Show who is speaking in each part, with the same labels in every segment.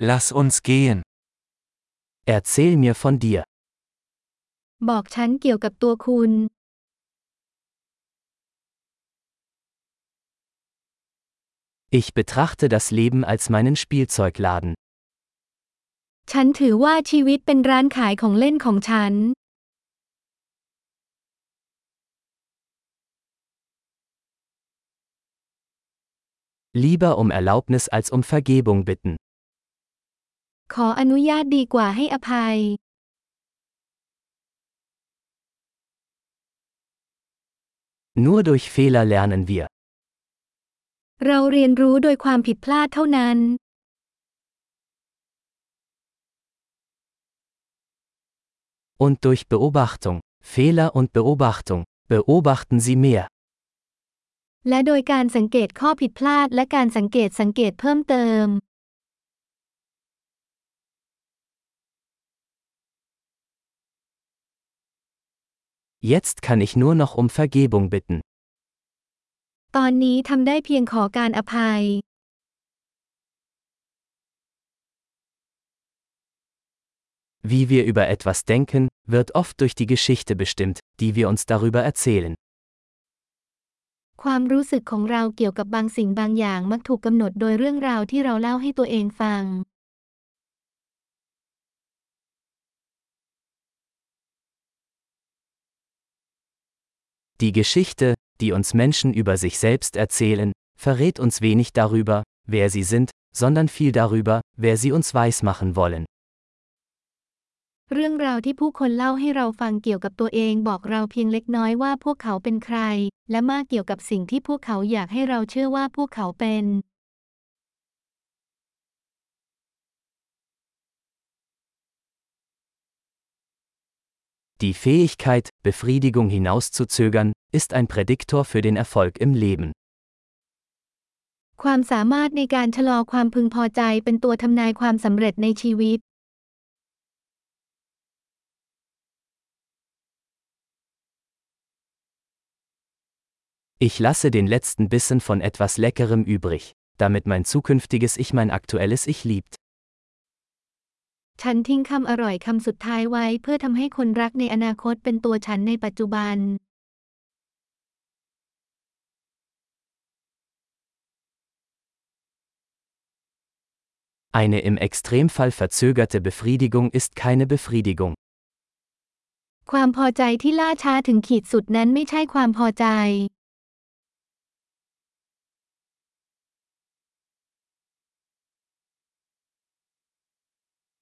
Speaker 1: Lass uns gehen.
Speaker 2: Erzähl mir von dir.
Speaker 3: บอกฉันเกี่ยวกับตัวคุณ
Speaker 2: Ich betrachte das Leben als meinen Spielzeugladen.
Speaker 3: ฉันถือว่าชีวิตเป็นร้านขายของเล่นของฉัน
Speaker 2: Lieber um Erlaubnis als um Vergebung bitten.
Speaker 3: ขออนุญาตดีกว่าให้อภัย
Speaker 2: Nur durch Fehler lernen wir.
Speaker 3: เราเรียนรู้โดยความผิดพลาดเท่านั้น
Speaker 2: Und durch Beobachtung. Fehler und Beobachtung. Beobachten Sie mehr.
Speaker 3: และโดยการสังเกตข้อผิดพลาดและการสังเกตสังเกตเพิ่มเติม
Speaker 2: Jetzt kann ich nur noch um Vergebung bitten.
Speaker 3: ตอนนี้ทำได้เพียงขอการอภัย
Speaker 2: Wie wir über etwas denken, wird oft durch die Geschichte bestimmt, die wir uns darüber erzählen.
Speaker 3: ความรู้สึกของเราเกี่ยวกับบางสิ่งบางอย่างมักถูกกำหนดโดยเรื่องราวที่เราเล่าให้ตัวเองฟัง
Speaker 2: Die Geschichte, die uns Menschen über sich selbst erzählen, verrät uns wenig darüber, wer sie sind, sondern viel darüber, wer sie uns weismachen wollen.
Speaker 3: เรื่องราวที่ผู้คนเล่าให้เราฟังเกี่ยวกับตัวเองบอกเราเพียงเล็กน้อยว่าพวกเขาเป็นใคร และมากเกี่ยวกับสิ่งที่พวกเขาอยากให้เราเชื่อว่าพวกเขาเป็น
Speaker 2: Die Fähigkeit, Befriedigung hinauszuzögern, ist ein Prädiktor für den Erfolg im Leben.
Speaker 3: ความสามารถในการชะลอความพึงพอใจเป็นตัวทำนายความสำเร็จในชีวิต
Speaker 2: Ich lasse den letzten Bissen von etwas Leckerem übrig, damit mein zukünftiges Ich mein aktuelles Ich liebt.
Speaker 3: ฉันทิ้งคำอร่อยคำสุดท้ายไว้เพื่อทำให้คนรักในอนาคตเป็นตัวฉันในปัจจุบัน
Speaker 2: Eine im Extremfall verzögerte Befriedigung ist keine Befriedigung.
Speaker 3: ความพอใจที่ล่าช้าถึงขีดสุดนั้นไม่ใช่ความพอใจ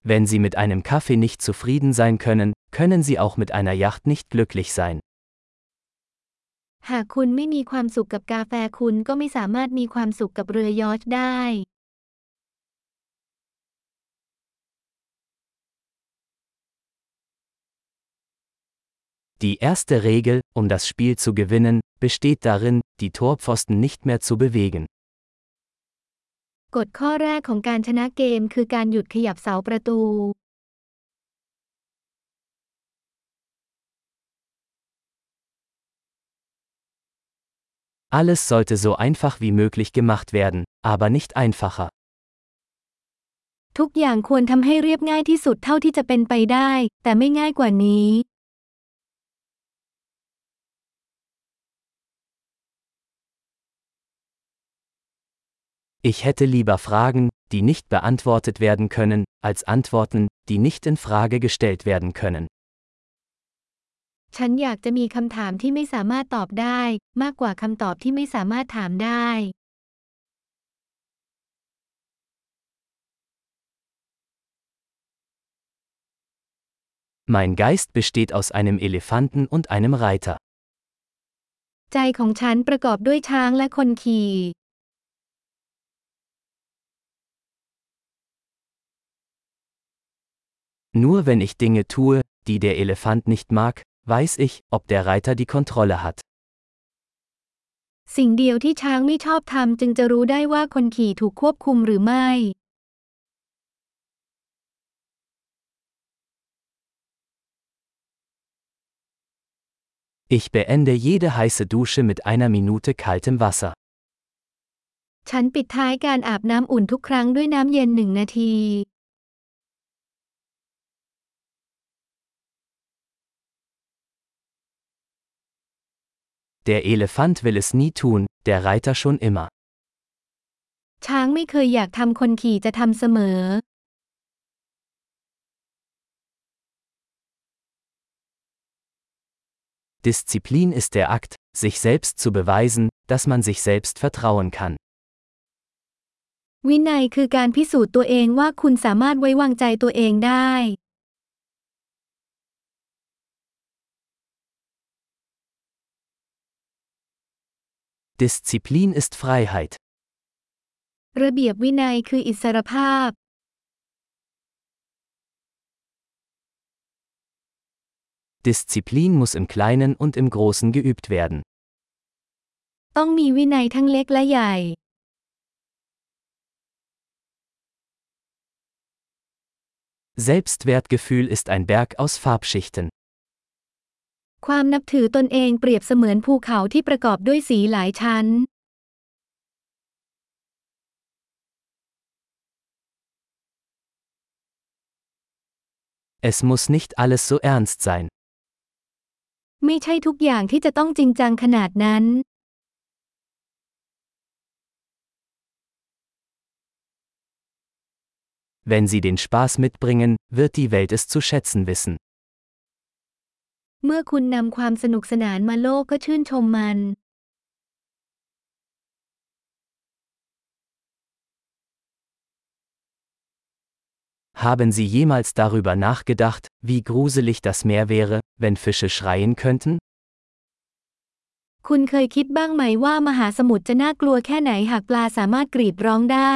Speaker 2: Wenn Sie mit einem Kaffee nicht zufrieden sein können, können Sie auch mit einer Yacht nicht glücklich sein.
Speaker 3: หากคุณไม่มีความสุขกับกาแฟคุณก็ไม่สามารถมีความสุขกับเรือยอชต์ได้
Speaker 2: Die erste Regel, um das Spiel zu gewinnen, besteht darin, die Torpfosten nicht mehr zu bewegen.
Speaker 3: กฎข้อแรกของการชนะเกมคือการหยุดขยับเสาประตู
Speaker 2: Alles sollte so einfach wie möglich gemacht werden, aber nicht einfacher.
Speaker 3: ทุกอย่างควรทำให้เรียบง่ายที่สุดเท่าที่จะเป็นไปได้ แต่ไม่ง่ายกว่านี้
Speaker 2: Ich hätte lieber Fragen, die nicht beantwortet werden können, als Antworten, die nicht in Frage gestellt werden können.
Speaker 3: ฉันอยากจะมีคำถามที่ไม่สามารถตอบได้ มากกว่าคำตอบที่ไม่สามารถถามได้
Speaker 2: Mein Geist besteht aus einem Elefanten und einem Reiter.
Speaker 3: ใจของฉันประกอบด้วยช้างและคนขี่
Speaker 2: Nur wenn ich Dinge tue, die der Elefant nicht mag, weiß ich, ob der Reiter die Kontrolle hat.
Speaker 3: สิ่งเดียวที่ช้างไม่ชอบทำจึงจะรู้ได้ว่าคนขี่ถูกควบคุมหรือไม่
Speaker 2: Ich beende jede heiße Dusche mit einer Minute kaltem Wasser.
Speaker 3: ฉันปิดท้ายการอาบน้ำอุ่นทุกครั้งด้วยน้ำเย็นหนึ่งนาที
Speaker 2: Der Elefant will es nie tun, der Reiter schon immer.
Speaker 3: ช้างไม่เคยอยากทำคนขี่จะทำเสมอ
Speaker 2: Disziplin ist der Akt, sich selbst zu beweisen, dass man sich selbst vertrauen kann.
Speaker 3: วินัยคือการพิสูจน์ตัวเองว่าคุณสามารถไว้วางใจตัวเองได้
Speaker 2: Disziplin ist Freiheit.
Speaker 3: ระเบียบวินัยคืออิสรภาพ
Speaker 2: Disziplin muss im Kleinen und im Großen geübt werden.
Speaker 3: ต้องมีวินัยทั้งเล็กและใหญ่
Speaker 2: Selbstwertgefühl ist ein Berg aus Farbschichten.
Speaker 3: ความนับถือตนเองเปรียบเสมือนภูเขาที่ประกอบด้วยสีหลายชั้น
Speaker 2: Es muss nicht alles so ernst sein.
Speaker 3: ไม่ใช่ทุกอย่างที่จะต้องจริงจังขนาดนั้น
Speaker 2: Wenn sie den Spaß mitbringen, wird die Welt es zu schätzen wissen.
Speaker 3: เมื่อคุณนำความสนุกสนานมาโลกก็ชื่นชมมัน
Speaker 2: Haben Sie jemals darüber nachgedacht, wie gruselig das Meer wäre, wenn Fische schreien könnten?
Speaker 3: คุณเคยคิดบ้างไหมว่ามหาสมุทรจะน่ากลัวแค่ไหนหากปลาสามารถกรีดร้องได้